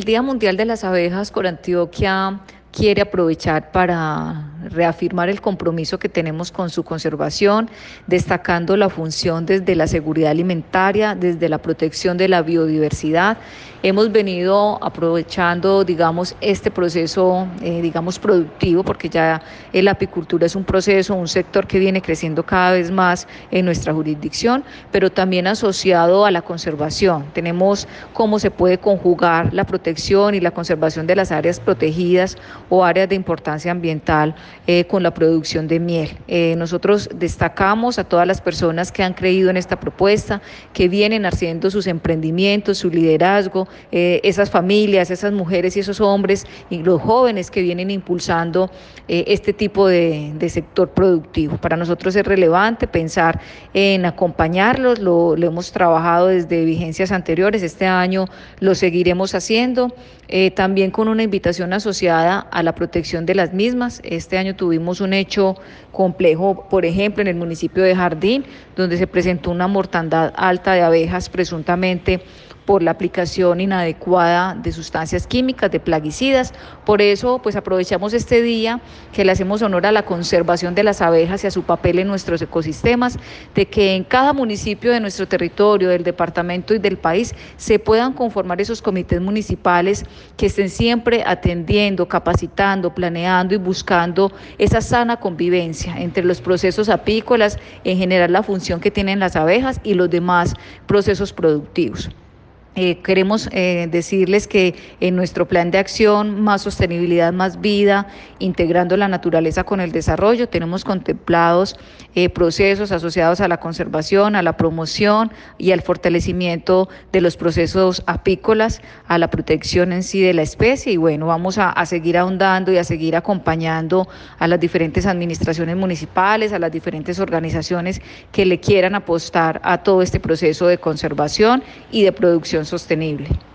El Día Mundial de las Abejas por Antioquia quiere aprovechar para reafirmar el compromiso que tenemos con su conservación, destacando la función desde la seguridad alimentaria, desde la protección de la biodiversidad. Hemos venido aprovechando, digamos, este proceso, eh, digamos, productivo, porque ya la apicultura es un proceso, un sector que viene creciendo cada vez más en nuestra jurisdicción, pero también asociado a la conservación. Tenemos cómo se puede conjugar la protección y la conservación de las áreas protegidas o áreas de importancia ambiental eh, con la producción de miel. Eh, nosotros destacamos a todas las personas que han creído en esta propuesta, que vienen haciendo sus emprendimientos, su liderazgo, eh, esas familias, esas mujeres y esos hombres y los jóvenes que vienen impulsando este tipo de, sector productivo. Para nosotros es relevante pensar en acompañarlos, lo, lo hemos trabajado desde vigencias anteriores, este año lo seguiremos haciendo, también con una invitación asociada a la protección de las mismas. Este año tuvimos un hecho complejo, por ejemplo, en el municipio de Jardín, donde se presentó una mortandad alta de abejas presuntamente por la aplicación inadecuada de sustancias químicas, de plaguicidas. Por eso, pues aprovechamos este día que le hacemos honor a la conservación de las abejas y a su papel en nuestros ecosistemas, de que en cada municipio de nuestro territorio, del departamento y del país, se puedan conformar esos comités municipales que estén siempre atendiendo, capacitando, planeando y buscando esa sana convivencia entre los procesos apícolas, en general la función que tienen las abejas y los demás procesos productivos. Eh, queremos eh, decirles que en nuestro plan de acción, más sostenibilidad, más vida, integrando la naturaleza con el desarrollo, tenemos contemplados eh, procesos asociados a la conservación, a la promoción y al fortalecimiento de los procesos apícolas, a la protección en sí de la especie. Y bueno, vamos a, a seguir ahondando y a seguir acompañando a las diferentes administraciones municipales, a las diferentes organizaciones que le quieran apostar a todo este proceso de conservación y de producción sostenible.